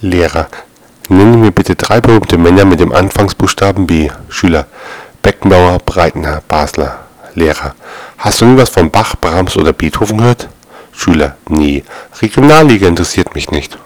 Lehrer. Nenne mir bitte drei berühmte Männer mit dem Anfangsbuchstaben B. Schüler. Beckenbauer, Breitner, Basler. Lehrer. Hast du nie was von Bach, Brahms oder Beethoven gehört? Schüler. Nee. Regionalliga interessiert mich nicht.